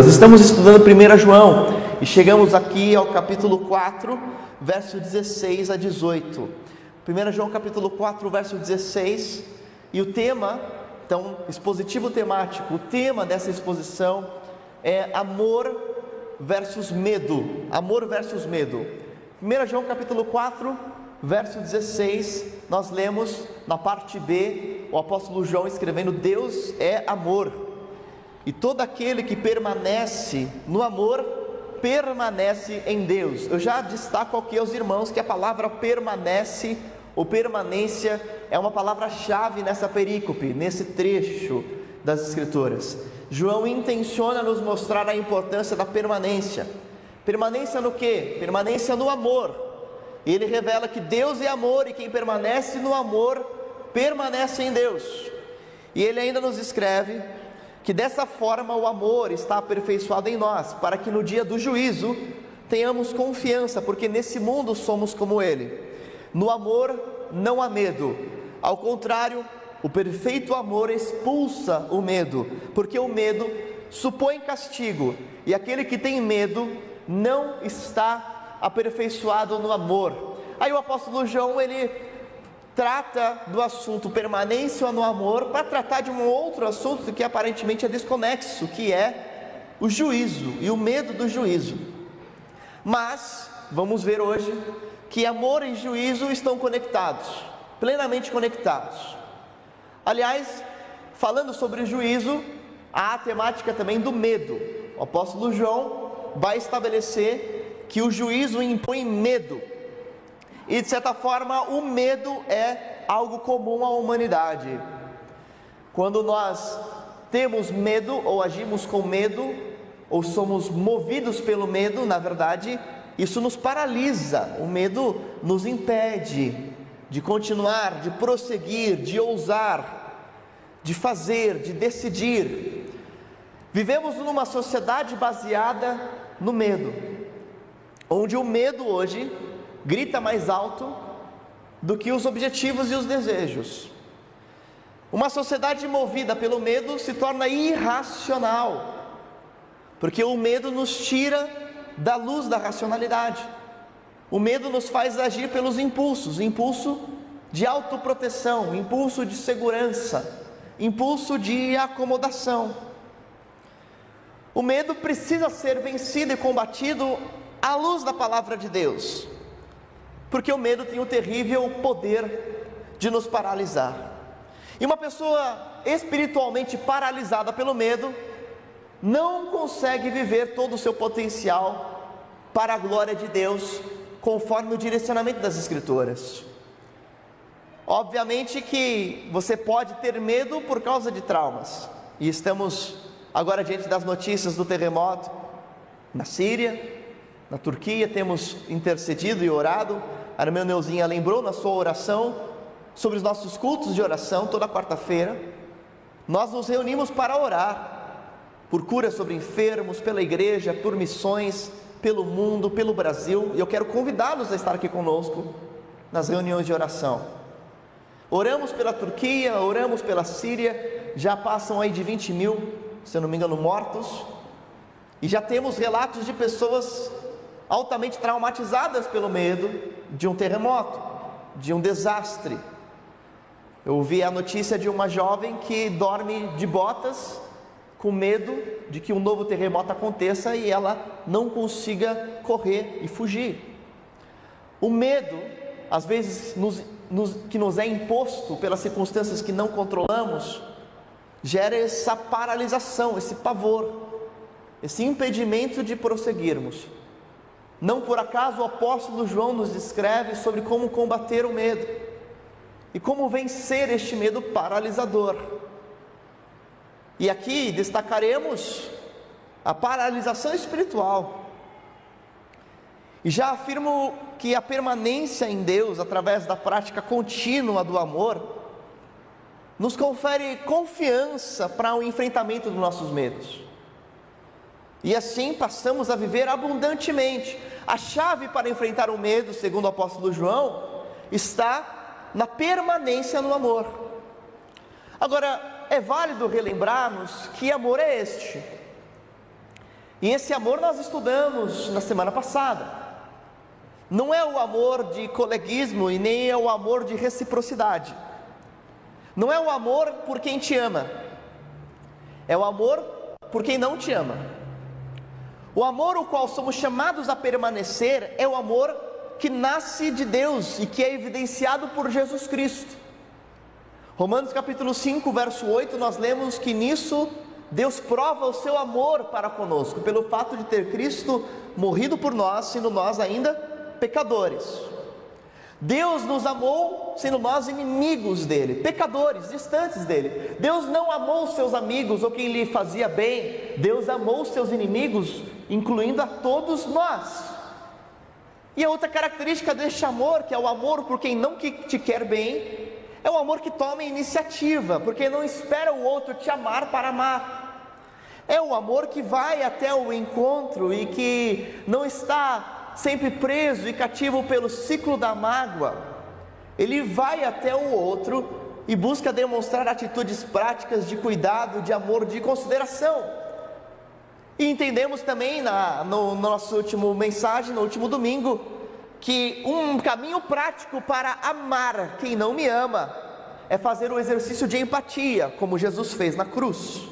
Escrituras. Estamos estudando 1 João e chegamos aqui ao capítulo 4, verso 16 a 18. 1 João capítulo 4, verso 16, e o tema, então, expositivo temático, o tema dessa exposição é amor versus medo. Amor versus medo. 1 João capítulo 4, verso 16, nós lemos na parte B, o apóstolo João escrevendo: Deus é amor. E todo aquele que permanece no amor, permanece em Deus. Eu já destaco aqui aos irmãos que a palavra permanece ou permanência é uma palavra-chave nessa perícope, nesse trecho das Escrituras. João intenciona nos mostrar a importância da permanência. Permanência no que? Permanência no amor. Ele revela que Deus é amor e quem permanece no amor permanece em Deus. E ele ainda nos escreve que dessa forma o amor está aperfeiçoado em nós, para que no dia do juízo tenhamos confiança, porque nesse mundo somos como Ele. No amor não há medo, ao contrário, o perfeito amor expulsa o medo, porque o medo supõe castigo, e aquele que tem medo não está aperfeiçoado no amor. Aí o apóstolo João ele trata do assunto permanência no amor para tratar de um outro assunto que aparentemente é desconexo, que é o juízo e o medo do juízo. Mas vamos ver hoje que amor e juízo estão conectados, plenamente conectados. Aliás, falando sobre juízo, há a temática também do medo. O apóstolo João vai estabelecer que o juízo impõe medo. E de certa forma, o medo é algo comum à humanidade. Quando nós temos medo ou agimos com medo, ou somos movidos pelo medo, na verdade, isso nos paralisa. O medo nos impede de continuar, de prosseguir, de ousar, de fazer, de decidir. Vivemos numa sociedade baseada no medo, onde o medo hoje grita mais alto do que os objetivos e os desejos. Uma sociedade movida pelo medo se torna irracional, porque o medo nos tira da luz da racionalidade. O medo nos faz agir pelos impulsos, impulso de autoproteção, impulso de segurança, impulso de acomodação. O medo precisa ser vencido e combatido à luz da palavra de Deus porque o medo tem o terrível poder de nos paralisar. E uma pessoa espiritualmente paralisada pelo medo não consegue viver todo o seu potencial para a glória de Deus, conforme o direcionamento das Escrituras. Obviamente que você pode ter medo por causa de traumas, e estamos agora diante das notícias do terremoto na Síria, na Turquia, temos intercedido e orado a irmã Neuzinha lembrou na sua oração sobre os nossos cultos de oração toda quarta-feira. Nós nos reunimos para orar por cura sobre enfermos, pela igreja, por missões, pelo mundo, pelo Brasil. E eu quero convidá-los a estar aqui conosco nas reuniões de oração. Oramos pela Turquia, oramos pela Síria, já passam aí de 20 mil, se eu não me engano, mortos, e já temos relatos de pessoas altamente traumatizadas pelo medo de um terremoto, de um desastre. Eu ouvi a notícia de uma jovem que dorme de botas com medo de que um novo terremoto aconteça e ela não consiga correr e fugir. O medo, às vezes, nos, nos, que nos é imposto pelas circunstâncias que não controlamos, gera essa paralisação, esse pavor, esse impedimento de prosseguirmos. Não por acaso o apóstolo João nos descreve sobre como combater o medo e como vencer este medo paralisador. E aqui destacaremos a paralisação espiritual. E já afirmo que a permanência em Deus, através da prática contínua do amor, nos confere confiança para o enfrentamento dos nossos medos. E assim passamos a viver abundantemente. A chave para enfrentar o medo, segundo o apóstolo João, está na permanência no amor. Agora, é válido relembrarmos que amor é este. E esse amor nós estudamos na semana passada. Não é o amor de coleguismo e nem é o amor de reciprocidade. Não é o amor por quem te ama, é o amor por quem não te ama. O amor o qual somos chamados a permanecer é o amor que nasce de Deus e que é evidenciado por Jesus Cristo. Romanos capítulo 5, verso 8, nós lemos que nisso Deus prova o seu amor para conosco, pelo fato de ter Cristo morrido por nós, sendo nós ainda pecadores. Deus nos amou sendo nós inimigos dele, pecadores, distantes dele. Deus não amou seus amigos ou quem lhe fazia bem, Deus amou seus inimigos, incluindo a todos nós. E a outra característica deste amor, que é o amor por quem não te quer bem, é o amor que toma iniciativa, porque não espera o outro te amar para amar. É o amor que vai até o encontro e que não está sempre preso e cativo pelo ciclo da mágoa, ele vai até o outro e busca demonstrar atitudes práticas de cuidado, de amor, de consideração. E entendemos também na, no, no nosso último mensagem, no último domingo, que um caminho prático para amar quem não me ama é fazer o exercício de empatia, como Jesus fez na cruz.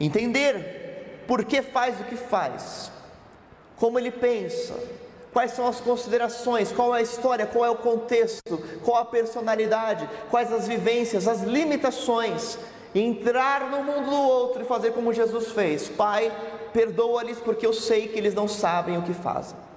Entender por que faz o que faz, como ele pensa, quais são as considerações, qual é a história, qual é o contexto, qual a personalidade, quais as vivências, as limitações, entrar no mundo do outro e fazer como Jesus fez: Pai, perdoa-lhes porque eu sei que eles não sabem o que fazem.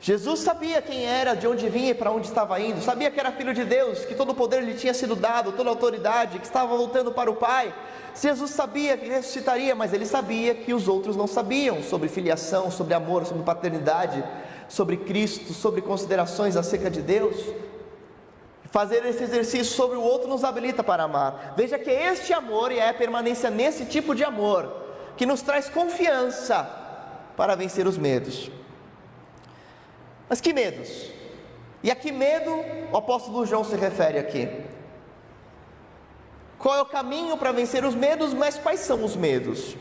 Jesus sabia quem era, de onde vinha e para onde estava indo, sabia que era filho de Deus, que todo o poder lhe tinha sido dado, toda a autoridade, que estava voltando para o Pai, Jesus sabia que ressuscitaria, mas ele sabia que os outros não sabiam sobre filiação, sobre amor, sobre paternidade, sobre Cristo, sobre considerações acerca de Deus. Fazer esse exercício sobre o outro nos habilita para amar. Veja que este amor e é a permanência nesse tipo de amor que nos traz confiança para vencer os medos. Mas que medos? E a que medo o apóstolo João se refere aqui? Qual é o caminho para vencer os medos, mas quais são os medos?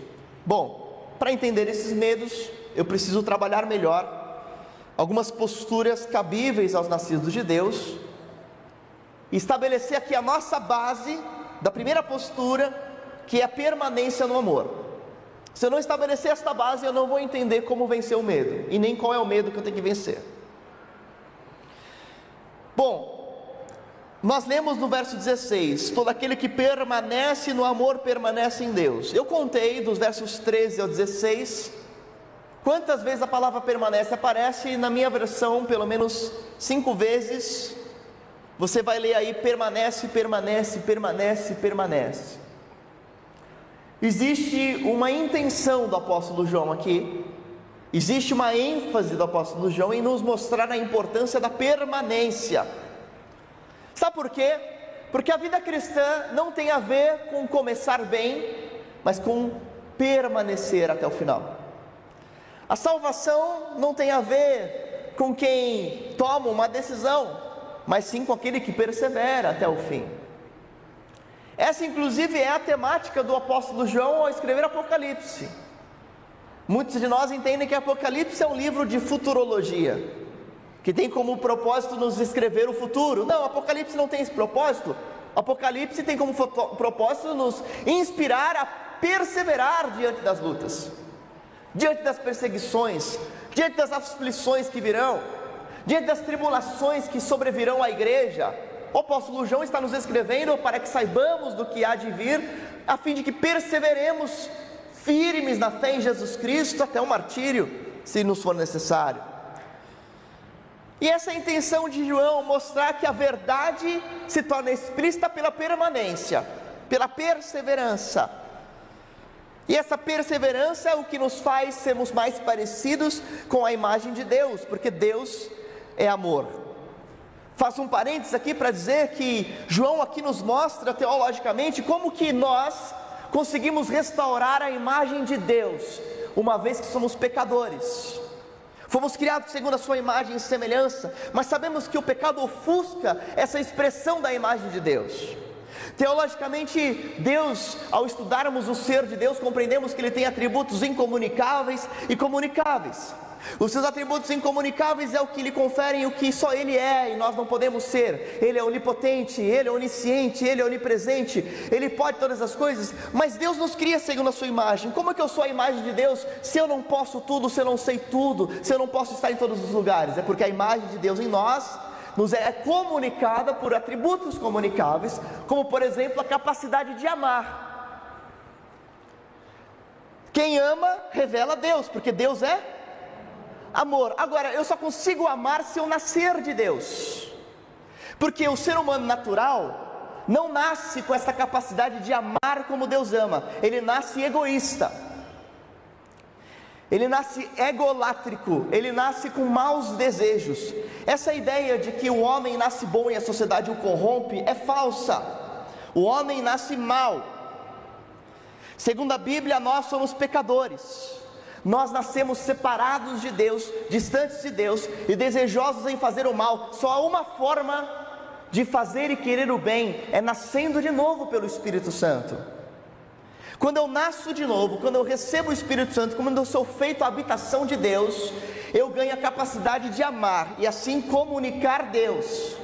Bom, para entender esses medos, eu preciso trabalhar melhor algumas posturas cabíveis aos nascidos de Deus, e estabelecer aqui a nossa base da primeira postura, que é a permanência no amor. Se eu não estabelecer esta base, eu não vou entender como vencer o medo e nem qual é o medo que eu tenho que vencer. Bom, nós lemos no verso 16: todo aquele que permanece no amor permanece em Deus. Eu contei dos versos 13 ao 16, quantas vezes a palavra permanece aparece na minha versão, pelo menos cinco vezes. Você vai ler aí: permanece, permanece, permanece, permanece. Existe uma intenção do apóstolo João aqui, existe uma ênfase do apóstolo João em nos mostrar a importância da permanência Sabe por quê? Porque a vida cristã não tem a ver com começar bem, mas com permanecer até o final. A salvação não tem a ver com quem toma uma decisão, mas sim com aquele que persevera até o fim. Essa, inclusive, é a temática do apóstolo João ao escrever Apocalipse. Muitos de nós entendem que Apocalipse é um livro de futurologia que tem como propósito nos escrever o futuro. Não, Apocalipse não tem esse propósito. Apocalipse tem como propósito nos inspirar a perseverar diante das lutas, diante das perseguições, diante das aflições que virão, diante das tribulações que sobrevirão à igreja. O apóstolo João está nos escrevendo para que saibamos do que há de vir, a fim de que perseveremos firmes na fé em Jesus Cristo até o martírio, se nos for necessário. E essa é a intenção de João, mostrar que a verdade se torna explícita pela permanência, pela perseverança. E essa perseverança é o que nos faz sermos mais parecidos com a imagem de Deus, porque Deus é amor. Faço um parênteses aqui para dizer que João aqui nos mostra teologicamente como que nós conseguimos restaurar a imagem de Deus, uma vez que somos pecadores. Fomos criados segundo a sua imagem e semelhança, mas sabemos que o pecado ofusca essa expressão da imagem de Deus. Teologicamente, Deus, ao estudarmos o ser de Deus, compreendemos que ele tem atributos incomunicáveis e comunicáveis. Os seus atributos incomunicáveis é o que lhe conferem o que só Ele é e nós não podemos ser. Ele é onipotente, Ele é onisciente, Ele é onipresente, Ele pode todas as coisas, mas Deus nos cria segundo a Sua imagem. Como é que eu sou a imagem de Deus se eu não posso tudo, se eu não sei tudo, se eu não posso estar em todos os lugares? É porque a imagem de Deus em nós nos é comunicada por atributos comunicáveis, como por exemplo a capacidade de amar. Quem ama revela Deus, porque Deus é amor. Agora, eu só consigo amar se eu nascer de Deus, porque o ser humano natural não nasce com essa capacidade de amar como Deus ama, ele nasce egoísta. Ele nasce egolátrico, ele nasce com maus desejos. Essa ideia de que o homem nasce bom e a sociedade o corrompe é falsa. O homem nasce mal. Segundo a Bíblia, nós somos pecadores. Nós nascemos separados de Deus, distantes de Deus e desejosos em fazer o mal. Só há uma forma de fazer e querer o bem é nascendo de novo pelo Espírito Santo. Quando eu nasço de novo, quando eu recebo o Espírito Santo, quando eu sou feito a habitação de Deus, eu ganho a capacidade de amar e assim comunicar Deus,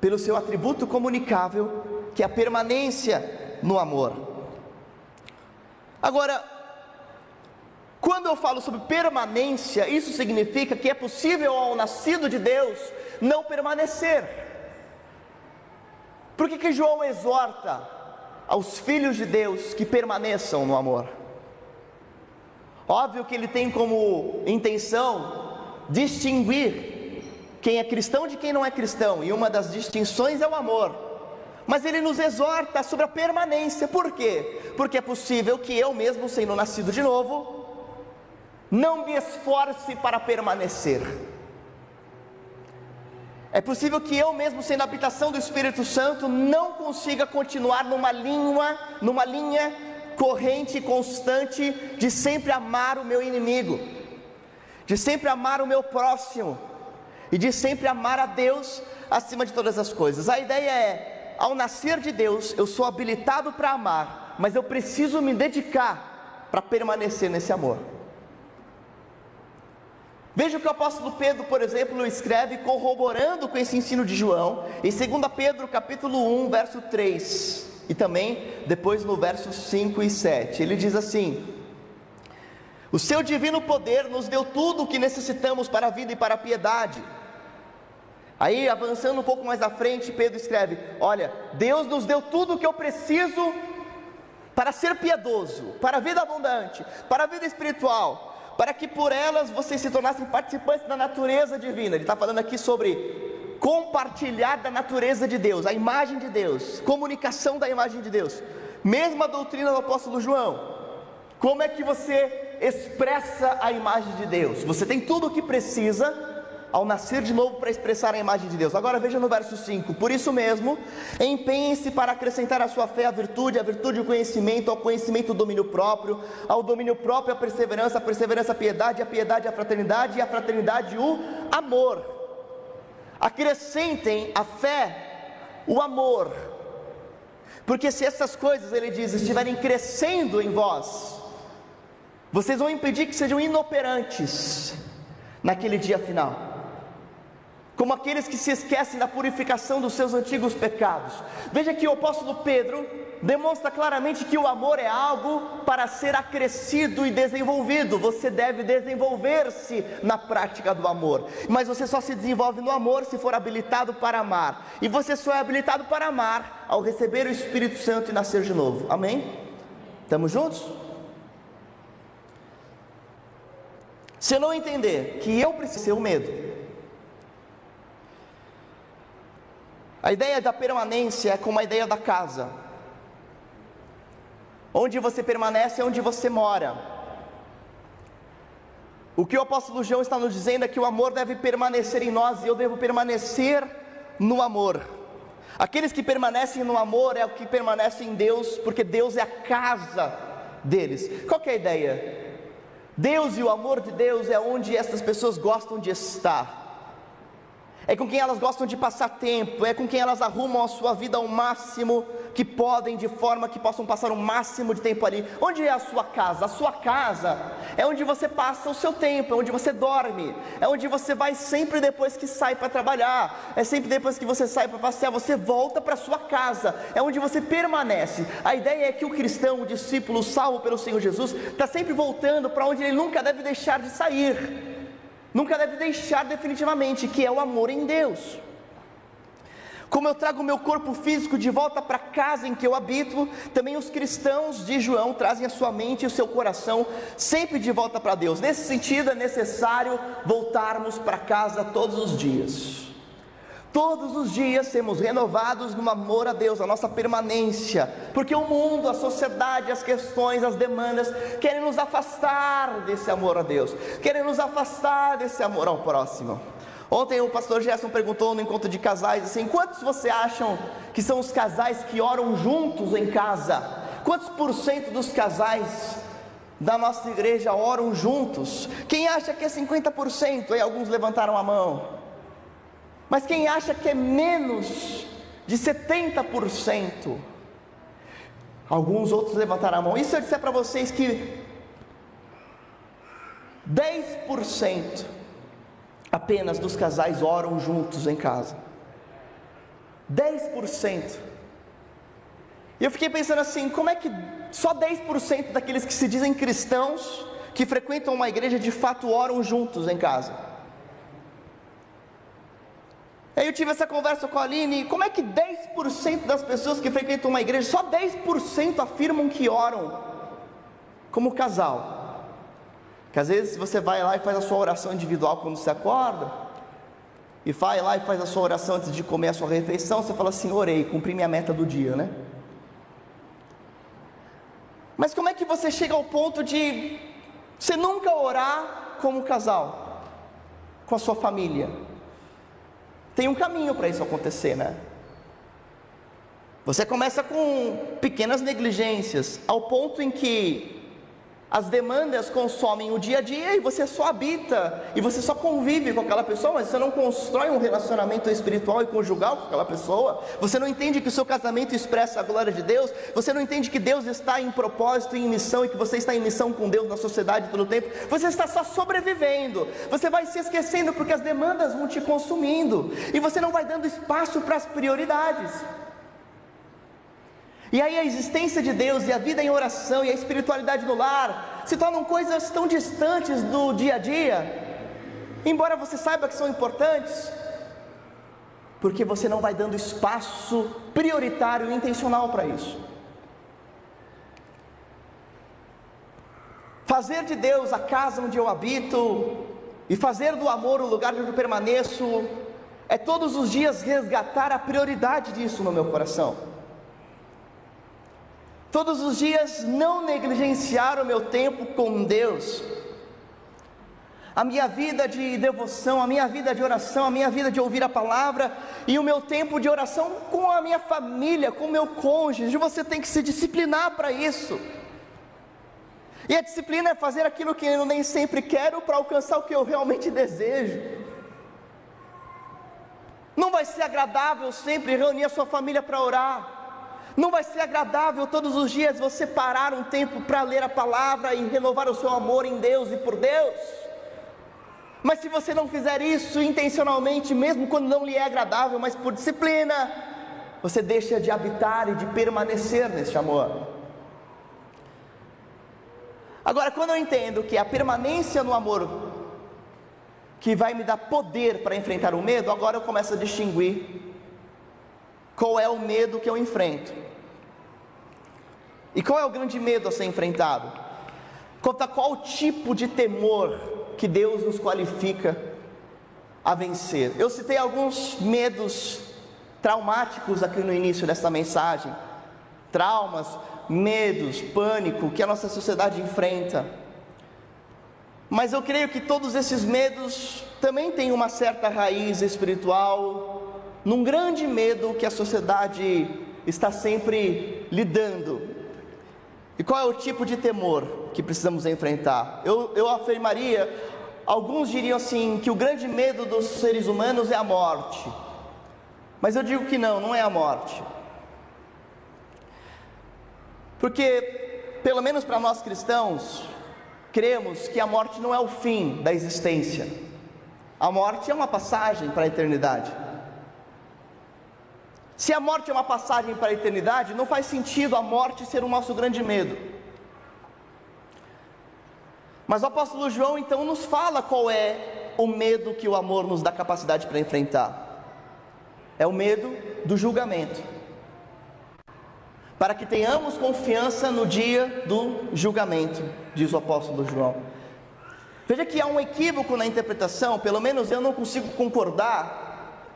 pelo seu atributo comunicável, que é a permanência no amor. Agora, quando eu falo sobre permanência, isso significa que é possível ao nascido de Deus não permanecer. Por que, que João exorta aos filhos de Deus que permaneçam no amor. Óbvio que ele tem como intenção distinguir quem é cristão de quem não é cristão, e uma das distinções é o amor. Mas ele nos exorta sobre a permanência, por quê? Porque é possível que eu, mesmo sendo nascido de novo, não me esforce para permanecer. É possível que eu mesmo, sendo a habitação do Espírito Santo, não consiga continuar numa linha, numa linha corrente constante de sempre amar o meu inimigo, de sempre amar o meu próximo e de sempre amar a Deus acima de todas as coisas. A ideia é, ao nascer de Deus, eu sou habilitado para amar, mas eu preciso me dedicar para permanecer nesse amor. Veja o que o apóstolo Pedro, por exemplo, escreve corroborando com esse ensino de João, em 2 Pedro capítulo 1, verso 3, e também depois no verso 5 e 7. Ele diz assim: O seu divino poder nos deu tudo o que necessitamos para a vida e para a piedade. Aí, avançando um pouco mais à frente, Pedro escreve: Olha, Deus nos deu tudo o que eu preciso para ser piedoso, para a vida abundante, para a vida espiritual, para que por elas vocês se tornassem participantes da natureza divina. Ele está falando aqui sobre compartilhar da natureza de Deus, a imagem de Deus, comunicação da imagem de Deus. Mesma doutrina do apóstolo João. Como é que você expressa a imagem de Deus? Você tem tudo o que precisa ao nascer de novo para expressar a imagem de Deus. Agora veja no verso 5: Por isso mesmo, empenhe-se para acrescentar à sua fé a virtude, a virtude o conhecimento, ao conhecimento o domínio próprio, ao domínio próprio a perseverança, a perseverança a piedade, a piedade a fraternidade e a fraternidade o amor. Acrescentem a fé o amor. Porque se essas coisas, ele diz, estiverem crescendo em vós, vocês vão impedir que sejam inoperantes naquele dia final como aqueles que se esquecem da purificação dos seus antigos pecados. Veja que o apóstolo Pedro demonstra claramente que o amor é algo para ser acrescido e desenvolvido. Você deve desenvolver-se na prática do amor, mas você só se desenvolve no amor se for habilitado para amar, e você só é habilitado para amar ao receber o Espírito Santo e nascer de novo. Amém? Estamos juntos? Se eu não entender que eu preciso ser o medo, A ideia da permanência é como a ideia da casa. Onde você permanece é onde você mora. O que o apóstolo João está nos dizendo é que o amor deve permanecer em nós e eu devo permanecer no amor. Aqueles que permanecem no amor é o que permanece em Deus, porque Deus é a casa deles. Qual é a ideia? Deus e o amor de Deus é onde essas pessoas gostam de estar é com quem elas gostam de passar tempo, é com quem elas arrumam a sua vida ao máximo que podem, de forma que possam passar o máximo de tempo ali. Onde é a sua casa? A sua casa é onde você passa o seu tempo, é onde você dorme, é onde você vai sempre depois que sai para trabalhar, é sempre depois que você sai para passear, você volta para sua casa, é onde você permanece. A ideia é que o cristão, o discípulo salvo pelo Senhor Jesus, está sempre voltando para onde ele nunca deve deixar de sair nunca deve deixar definitivamente, que é o amor em Deus. Como eu trago o meu corpo físico de volta para casa em que eu habito, também os cristãos de João trazem a sua mente e o seu coração sempre de volta para Deus. Nesse sentido, é necessário voltarmos para casa todos os dias. Todos os dias sermos renovados no amor a Deus, a nossa permanência, porque o mundo, a sociedade, as questões, as demandas querem nos afastar desse amor a Deus, querem nos afastar desse amor ao próximo. Ontem o pastor Gerson perguntou no encontro de casais assim: quantos você acham que são os casais que oram juntos em casa? Quantos por cento dos casais da nossa igreja oram juntos? Quem acha que é 50%? Aí alguns levantaram a mão. Mas quem acha que é menos de 70%, alguns outros levantaram a mão. E se eu disser para vocês que 10% apenas dos casais oram juntos em casa? 10%. E eu fiquei pensando assim: como é que só 10% daqueles que se dizem cristãos, que frequentam uma igreja, de fato oram juntos em casa? Aí eu tive essa conversa com a Aline, como é que 10% das pessoas que frequentam uma igreja, só 10% afirmam que oram como casal? Que às vezes você vai lá e faz a sua oração individual quando você acorda, e vai lá e faz a sua oração antes de comer a sua refeição, você fala assim, orei, cumpri minha meta do dia, né? Mas como é que você chega ao ponto de você nunca orar como casal, com a sua família? Tem um caminho para isso acontecer, né? Você começa com pequenas negligências, ao ponto em que as demandas consomem o dia a dia e você só habita e você só convive com aquela pessoa, mas você não constrói um relacionamento espiritual e conjugal com aquela pessoa. Você não entende que o seu casamento expressa a glória de Deus. Você não entende que Deus está em propósito e em missão e que você está em missão com Deus na sociedade todo o tempo. Você está só sobrevivendo. Você vai se esquecendo porque as demandas vão te consumindo e você não vai dando espaço para as prioridades. E aí a existência de Deus e a vida em oração e a espiritualidade no lar se tornam coisas tão distantes do dia a dia, embora você saiba que são importantes, porque você não vai dando espaço prioritário e intencional para isso. Fazer de Deus a casa onde eu habito e fazer do amor o lugar onde eu permaneço é todos os dias resgatar a prioridade disso no meu coração. Todos os dias não negligenciar o meu tempo com Deus, a minha vida de devoção, a minha vida de oração, a minha vida de ouvir a palavra e o meu tempo de oração com a minha família, com o meu cônjuge. Você tem que se disciplinar para isso. E a disciplina é fazer aquilo que eu nem sempre quero para alcançar o que eu realmente desejo. Não vai ser agradável sempre reunir a sua família para orar. Não vai ser agradável todos os dias você parar um tempo para ler a palavra e renovar o seu amor em Deus e por Deus. Mas se você não fizer isso intencionalmente, mesmo quando não lhe é agradável, mas por disciplina, você deixa de habitar e de permanecer neste amor. Agora, quando eu entendo que a permanência no amor que vai me dar poder para enfrentar o medo, agora eu começo a distinguir qual é o medo que eu enfrento. E qual é o grande medo a ser enfrentado? Conta qual tipo de temor que Deus nos qualifica a vencer. Eu citei alguns medos traumáticos aqui no início dessa mensagem. Traumas, medos, pânico que a nossa sociedade enfrenta. Mas eu creio que todos esses medos também têm uma certa raiz espiritual, num grande medo que a sociedade está sempre lidando, e qual é o tipo de temor que precisamos enfrentar? Eu, eu afirmaria alguns diriam assim que o grande medo dos seres humanos é a morte. Mas eu digo que não, não é a morte. Porque, pelo menos para nós cristãos, cremos que a morte não é o fim da existência. A morte é uma passagem para a eternidade. Se a morte é uma passagem para a eternidade, não faz sentido a morte ser o nosso grande medo. Mas o apóstolo João então nos fala qual é o medo que o amor nos dá capacidade para enfrentar. É o medo do julgamento para que tenhamos confiança no dia do julgamento, diz o apóstolo João. Veja que há um equívoco na interpretação, pelo menos eu não consigo concordar,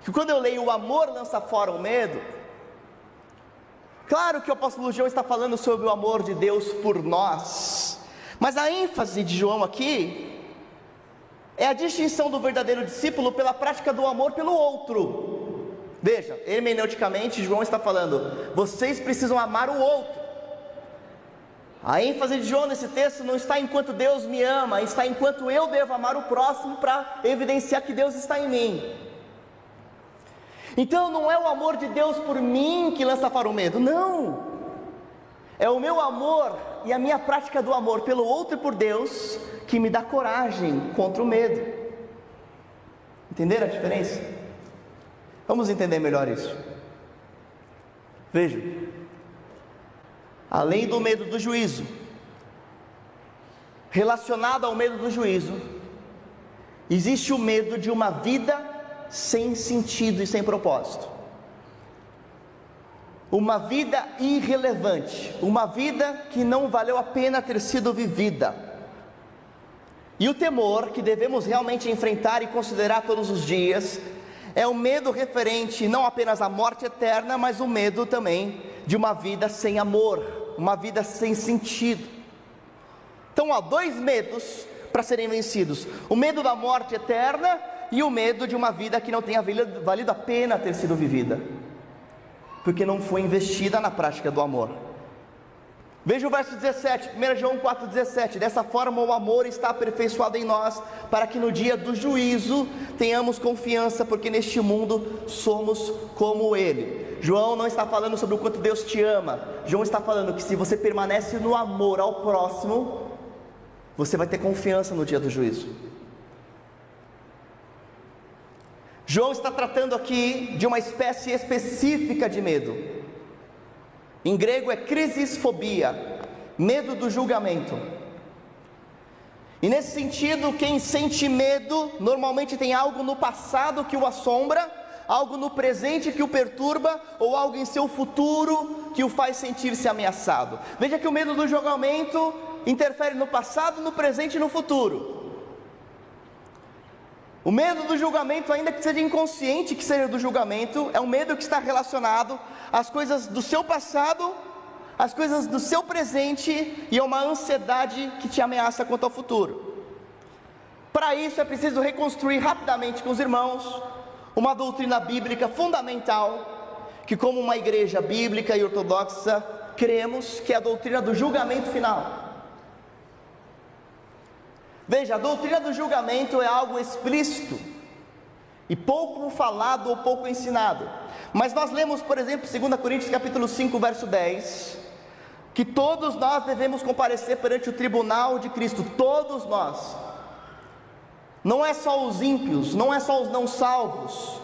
que quando eu leio o amor lança fora o medo, claro que o apóstolo João está falando sobre o amor de Deus por nós, mas a ênfase de João aqui é a distinção do verdadeiro discípulo pela prática do amor pelo outro. Veja, hermeneuticamente, João está falando: vocês precisam amar o outro. A ênfase de João nesse texto não está enquanto Deus me ama, está enquanto eu devo amar o próximo para evidenciar que Deus está em mim. Então não é o amor de Deus por mim que lança para o medo, não. É o meu amor e a minha prática do amor pelo outro e por Deus que me dá coragem contra o medo. Entenderam a diferença? Vamos entender melhor isso. Veja, além do medo do juízo, relacionado ao medo do juízo, existe o medo de uma vida sem sentido e sem propósito. Uma vida irrelevante, uma vida que não valeu a pena ter sido vivida. E o temor que devemos realmente enfrentar e considerar todos os dias é o medo referente não apenas à morte eterna, mas o medo também de uma vida sem amor, uma vida sem sentido. Então há dois medos para serem vencidos: o medo da morte eterna e o medo de uma vida que não tenha valido a pena ter sido vivida, porque não foi investida na prática do amor. Veja o verso 17, 1 João 4,17. Dessa forma o amor está aperfeiçoado em nós, para que no dia do juízo tenhamos confiança, porque neste mundo somos como Ele. João não está falando sobre o quanto Deus te ama, João está falando que se você permanece no amor ao próximo, você vai ter confiança no dia do juízo. João está tratando aqui de uma espécie específica de medo em grego é crisisfobia, medo do julgamento. E nesse sentido, quem sente medo normalmente tem algo no passado que o assombra, algo no presente que o perturba, ou algo em seu futuro que o faz sentir-se ameaçado. Veja que o medo do julgamento interfere no passado, no presente e no futuro. O medo do julgamento, ainda que seja inconsciente que seja do julgamento, é um medo que está relacionado às coisas do seu passado, às coisas do seu presente e a uma ansiedade que te ameaça quanto ao futuro. Para isso é preciso reconstruir rapidamente com os irmãos uma doutrina bíblica fundamental, que, como uma igreja bíblica e ortodoxa, cremos que é a doutrina do julgamento final. Veja, a doutrina do julgamento é algo explícito e pouco falado ou pouco ensinado. Mas nós lemos, por exemplo, 2 Coríntios capítulo 5, verso 10, que todos nós devemos comparecer perante o tribunal de Cristo, todos nós. Não é só os ímpios, não é só os não salvos,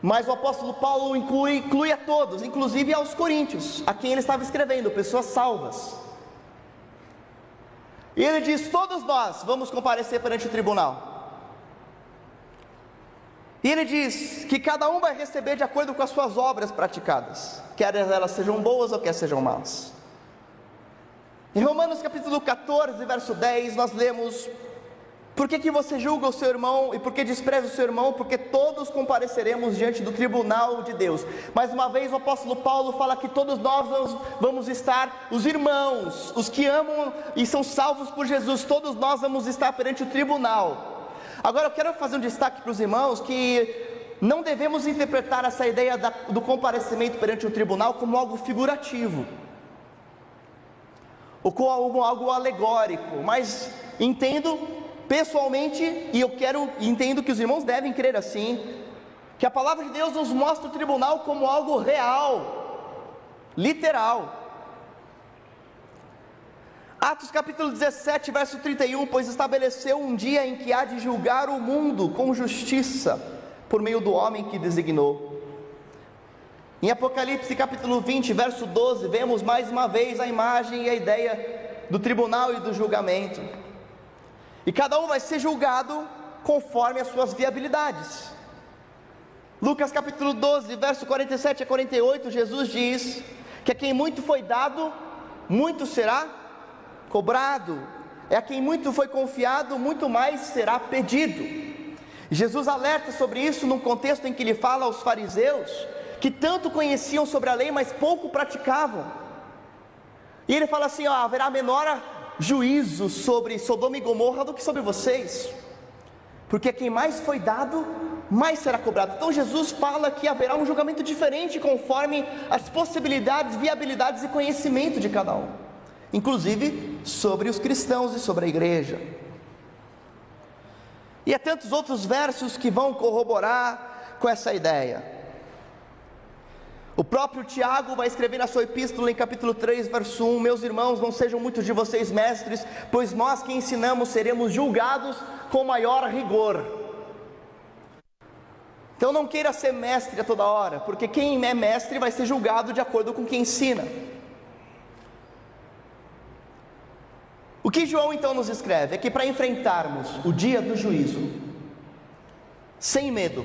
mas o apóstolo Paulo inclui, inclui a todos, inclusive aos coríntios, a quem ele estava escrevendo, pessoas salvas. E ele diz: Todos nós vamos comparecer perante o tribunal. E ele diz que cada um vai receber de acordo com as suas obras praticadas, quer elas sejam boas ou quer sejam más. Em Romanos capítulo 14, verso 10, nós lemos por que, que você julga o seu irmão e por que despreza o seu irmão? Porque todos compareceremos diante do tribunal de Deus. Mais uma vez, o apóstolo Paulo fala que todos nós vamos estar, os irmãos, os que amam e são salvos por Jesus, todos nós vamos estar perante o tribunal. Agora eu quero fazer um destaque para os irmãos que não devemos interpretar essa ideia da, do comparecimento perante o tribunal como algo figurativo ou como algo alegórico, mas entendo pessoalmente, e eu quero entendo que os irmãos devem crer assim, que a palavra de Deus nos mostra o tribunal como algo real, literal. Atos capítulo 17, verso 31, pois estabeleceu um dia em que há de julgar o mundo com justiça, por meio do homem que designou. Em Apocalipse capítulo 20, verso 12, vemos mais uma vez a imagem e a ideia do tribunal e do julgamento. E cada um vai ser julgado conforme as suas viabilidades. Lucas capítulo 12, verso 47 a 48, Jesus diz que a quem muito foi dado, muito será cobrado. É a quem muito foi confiado, muito mais será pedido. Jesus alerta sobre isso num contexto em que ele fala aos fariseus que tanto conheciam sobre a lei, mas pouco praticavam. E ele fala assim: ó, haverá menor juízo sobre Sodoma e Gomorra do que sobre vocês, porque quem mais foi dado, mais será cobrado. Então Jesus fala que haverá um julgamento diferente conforme as possibilidades, viabilidades e conhecimento de cada um, inclusive sobre os cristãos e sobre a igreja. E há tantos outros versos que vão corroborar com essa ideia. O próprio Tiago vai escrever na sua epístola em capítulo 3, verso 1: Meus irmãos, não sejam muitos de vocês mestres, pois nós que ensinamos seremos julgados com maior rigor. Então não queira ser mestre a toda hora, porque quem é mestre vai ser julgado de acordo com quem ensina. O que João então nos escreve é que para enfrentarmos o dia do juízo, sem medo,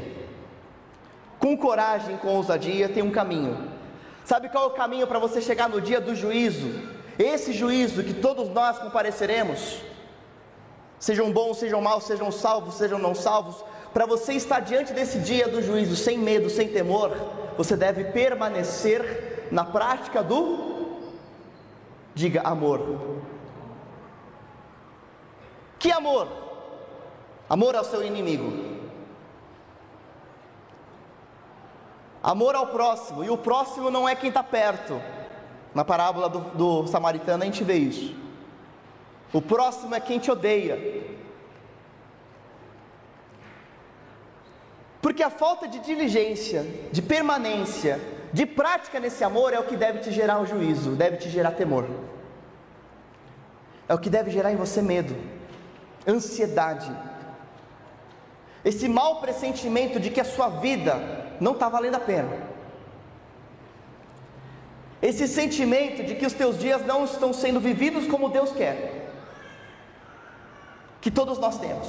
com coragem, com ousadia, tem um caminho. Sabe qual é o caminho para você chegar no dia do juízo? Esse juízo que todos nós compareceremos, sejam bons, sejam maus, sejam salvos, sejam não salvos, para você estar diante desse dia do juízo sem medo, sem temor, você deve permanecer na prática do diga amor. Que amor? Amor ao seu inimigo. Amor ao próximo, e o próximo não é quem está perto. Na parábola do, do samaritano a gente vê isso. O próximo é quem te odeia. Porque a falta de diligência, de permanência, de prática nesse amor é o que deve te gerar o um juízo, deve te gerar temor. É o que deve gerar em você medo, ansiedade, esse mau pressentimento de que a sua vida não está valendo a pena. Esse sentimento de que os teus dias não estão sendo vividos como Deus quer, que todos nós temos.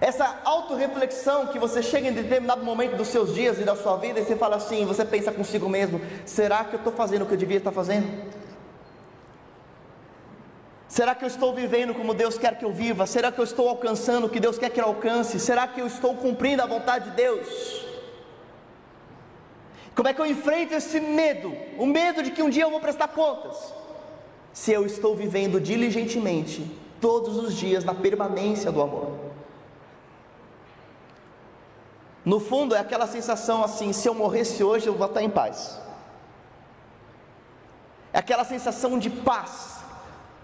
Essa autorreflexão que você chega em determinado momento dos seus dias e da sua vida e você fala assim, você pensa consigo mesmo: será que eu estou fazendo o que eu devia estar fazendo? Será que eu estou vivendo como Deus quer que eu viva? Será que eu estou alcançando o que Deus quer que eu alcance? Será que eu estou cumprindo a vontade de Deus? Como é que eu enfrento esse medo? O medo de que um dia eu vou prestar contas. Se eu estou vivendo diligentemente todos os dias na permanência do amor. No fundo é aquela sensação assim: se eu morresse hoje eu vou estar em paz. É aquela sensação de paz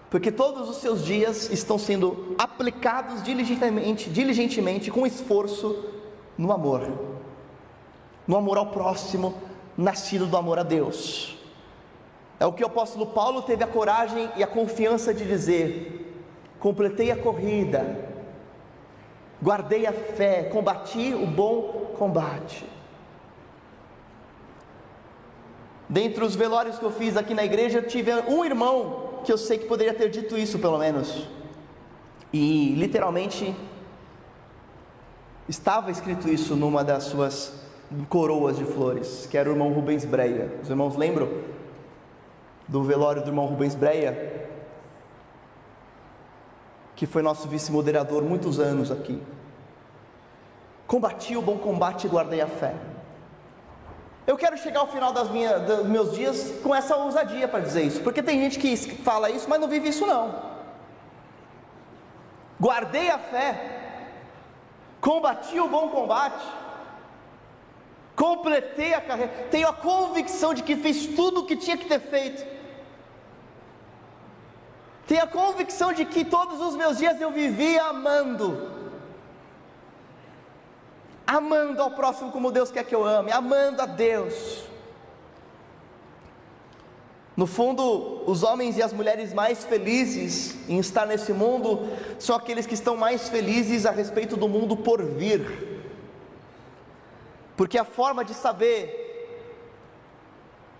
porque todos os seus dias estão sendo aplicados diligentemente, diligentemente com esforço no amor, no amor ao próximo, nascido do amor a Deus. É o que o apóstolo Paulo teve a coragem e a confiança de dizer: completei a corrida, guardei a fé, combati o bom combate. Dentre os velórios que eu fiz aqui na igreja, eu tive um irmão que eu sei que poderia ter dito isso, pelo menos. E literalmente estava escrito isso numa das suas coroas de flores, que era o irmão Rubens Breia. Os irmãos lembram do velório do irmão Rubens Breia? Que foi nosso vice-moderador muitos anos aqui. Combati o bom combate e guardei a fé. Eu quero chegar ao final das minhas, dos meus dias com essa ousadia para dizer isso, porque tem gente que fala isso, mas não vive isso não. Guardei a fé, combati o bom combate, completei a carreira, tenho a convicção de que fiz tudo o que tinha que ter feito. Tenha a convicção de que todos os meus dias eu vivi amando. Amando ao próximo como Deus quer que eu ame, amando a Deus. No fundo, os homens e as mulheres mais felizes em estar nesse mundo são aqueles que estão mais felizes a respeito do mundo por vir. Porque a forma de saber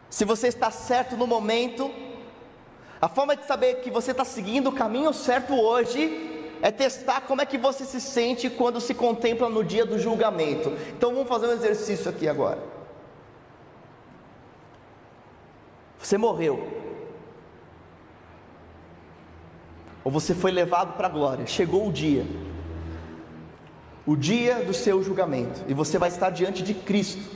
se você está certo no momento, a forma de saber que você está seguindo o caminho certo hoje, é testar como é que você se sente quando se contempla no dia do julgamento. Então vamos fazer um exercício aqui agora. Você morreu. Ou você foi levado para a glória. Chegou o dia. O dia do seu julgamento. E você vai estar diante de Cristo.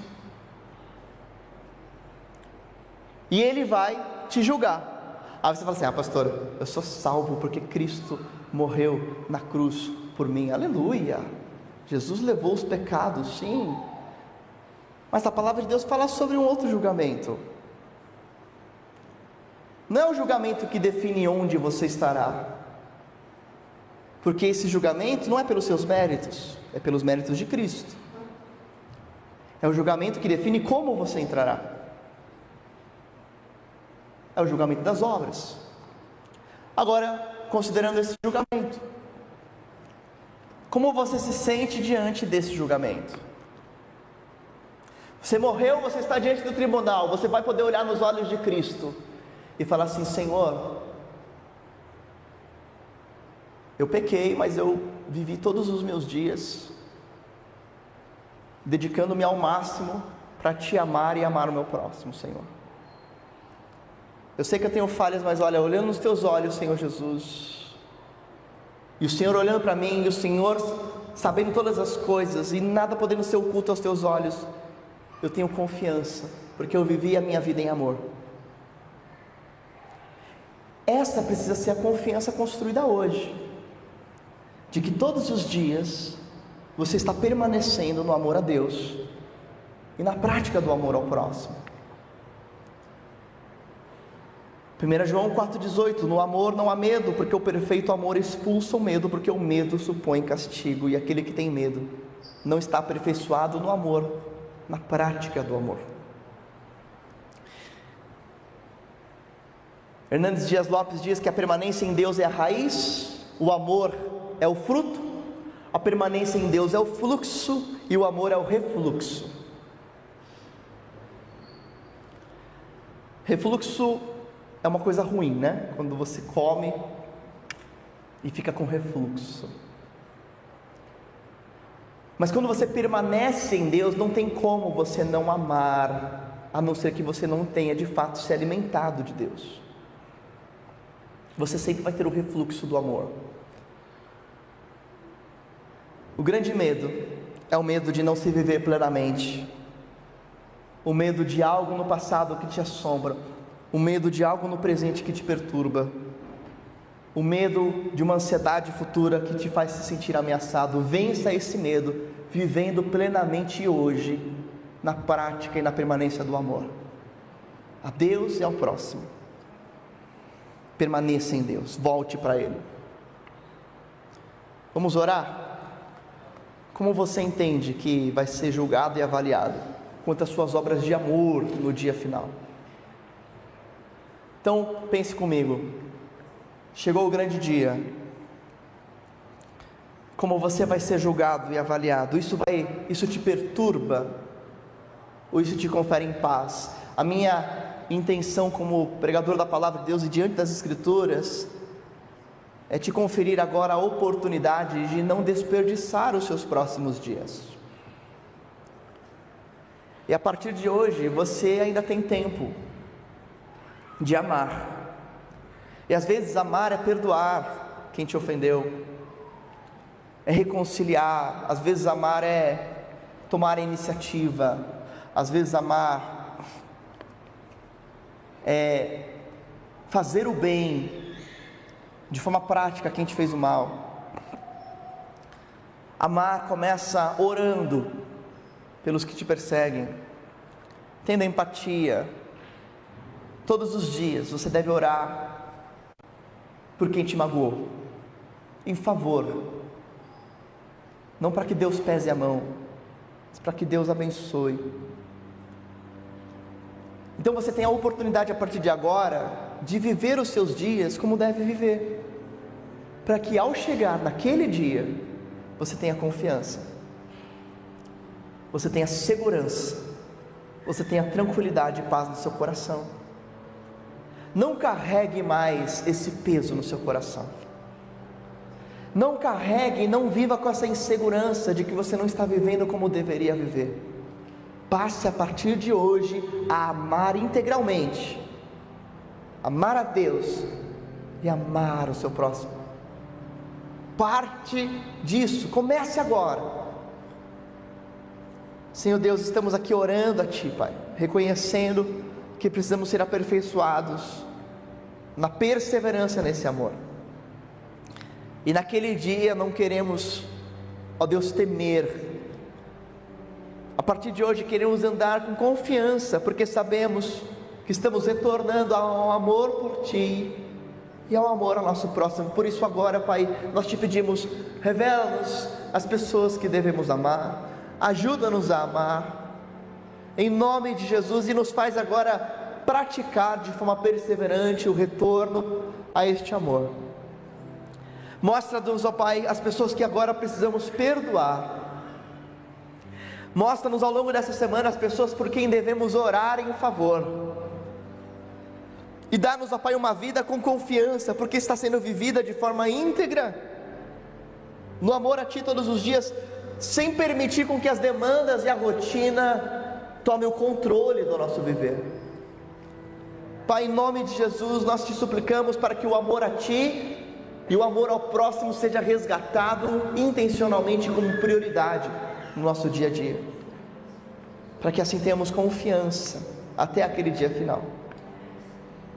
E Ele vai te julgar. Aí você fala assim: Ah, pastor, eu sou salvo porque Cristo morreu na cruz por mim. Aleluia. Jesus levou os pecados, sim. Mas a palavra de Deus fala sobre um outro julgamento. Não é o julgamento que define onde você estará, porque esse julgamento não é pelos seus méritos, é pelos méritos de Cristo. É o julgamento que define como você entrará. É o julgamento das obras. Agora, considerando esse julgamento, como você se sente diante desse julgamento? Você morreu, você está diante do tribunal, você vai poder olhar nos olhos de Cristo e falar assim: Senhor, eu pequei, mas eu vivi todos os meus dias dedicando-me ao máximo para te amar e amar o meu próximo, Senhor. Eu sei que eu tenho falhas, mas olha, olhando nos teus olhos, Senhor Jesus, e o Senhor olhando para mim, e o Senhor sabendo todas as coisas, e nada podendo ser oculto aos teus olhos, eu tenho confiança, porque eu vivi a minha vida em amor. Essa precisa ser a confiança construída hoje, de que todos os dias você está permanecendo no amor a Deus e na prática do amor ao próximo. 1 João 4,18: No amor não há medo, porque o perfeito amor expulsa o medo, porque o medo supõe castigo, e aquele que tem medo não está aperfeiçoado no amor, na prática do amor. Hernandes Dias Lopes diz que a permanência em Deus é a raiz, o amor é o fruto, a permanência em Deus é o fluxo e o amor é o refluxo. Refluxo é uma coisa ruim, né? Quando você come e fica com refluxo. Mas quando você permanece em Deus, não tem como você não amar, a não ser que você não tenha de fato se alimentado de Deus você sempre vai ter o refluxo do amor. O grande medo é o medo de não se viver plenamente, o medo de algo no passado que te assombra, o medo de algo no presente que te perturba, o medo de uma ansiedade futura que te faz se sentir ameaçado. Vença esse medo vivendo plenamente hoje, na prática e na permanência do amor a Deus e ao próximo permaneça em Deus, volte para Ele. Vamos orar? Como você entende que vai ser julgado e avaliado quanto às suas obras de amor no dia final? Então, pense comigo. Chegou o grande dia. Como você vai ser julgado e avaliado? Isso vai, isso te perturba ou isso te confere em paz? A minha intenção como pregador da palavra de Deus e diante das Escrituras é te conferir agora a oportunidade de não desperdiçar os seus próximos dias. E a partir de hoje você ainda tem tempo de amar. E às vezes amar é perdoar quem te ofendeu, é reconciliar, às vezes amar é tomar a iniciativa, às vezes amar é, fazer o bem de forma prática a quem te fez o mal. Amar começa orando pelos que te perseguem, tendo empatia. Todos os dias você deve orar por quem te magoou, em favor, não para que Deus pese a mão, mas para que Deus abençoe. Então você tem a oportunidade a partir de agora de viver os seus dias como deve viver, para que ao chegar naquele dia você tenha confiança, você tenha segurança, você tenha tranquilidade e paz no seu coração. Não carregue mais esse peso no seu coração. Não carregue não viva com essa insegurança de que você não está vivendo como deveria viver. Passe a partir de hoje a amar integralmente, amar a Deus e amar o seu próximo. Parte disso, comece agora. Senhor Deus, estamos aqui orando a Ti, Pai, reconhecendo que precisamos ser aperfeiçoados na perseverança nesse amor. E naquele dia não queremos, ó Deus, temer. A partir de hoje queremos andar com confiança, porque sabemos que estamos retornando ao amor por Ti e ao amor ao nosso próximo. Por isso, agora, Pai, nós te pedimos, revela-nos as pessoas que devemos amar, ajuda-nos a amar, em nome de Jesus, e nos faz agora praticar de forma perseverante o retorno a este amor. Mostra-nos, ó Pai, as pessoas que agora precisamos perdoar. Mostra-nos ao longo dessa semana as pessoas por quem devemos orar em favor. E dá-nos, ó Pai, uma vida com confiança, porque está sendo vivida de forma íntegra, no amor a Ti todos os dias, sem permitir com que as demandas e a rotina tomem o controle do nosso viver. Pai, em nome de Jesus, nós te suplicamos para que o amor a Ti e o amor ao próximo seja resgatado intencionalmente como prioridade no nosso dia a dia, para que assim tenhamos confiança até aquele dia final.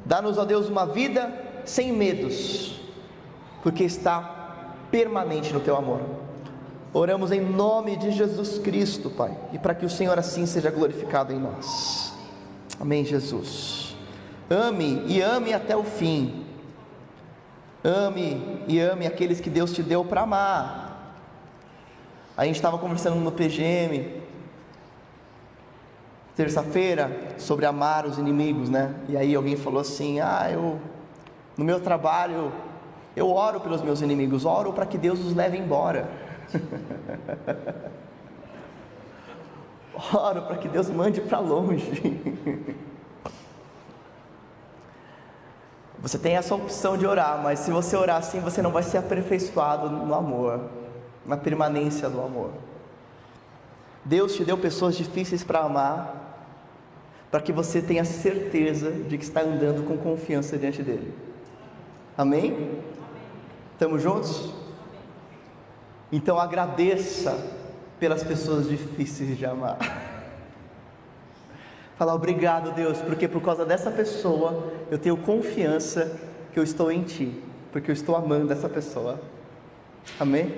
Dá-nos, ó Deus, uma vida sem medos, porque está permanente no teu amor. Oramos em nome de Jesus Cristo, Pai, e para que o Senhor assim seja glorificado em nós. Amém, Jesus. Ame e ame até o fim Ame e ame aqueles que Deus te deu para amar. A gente estava conversando no PGM, terça-feira, sobre amar os inimigos, né? E aí alguém falou assim: Ah, eu, no meu trabalho, eu oro pelos meus inimigos, oro para que Deus os leve embora. oro para que Deus mande para longe. Você tem essa opção de orar, mas se você orar assim, você não vai ser aperfeiçoado no amor, na permanência do amor. Deus te deu pessoas difíceis para amar, para que você tenha certeza de que está andando com confiança diante dele. Amém? Estamos juntos? Então agradeça pelas pessoas difíceis de amar. Falar obrigado, Deus, porque por causa dessa pessoa eu tenho confiança que eu estou em Ti, porque eu estou amando essa pessoa. Amém?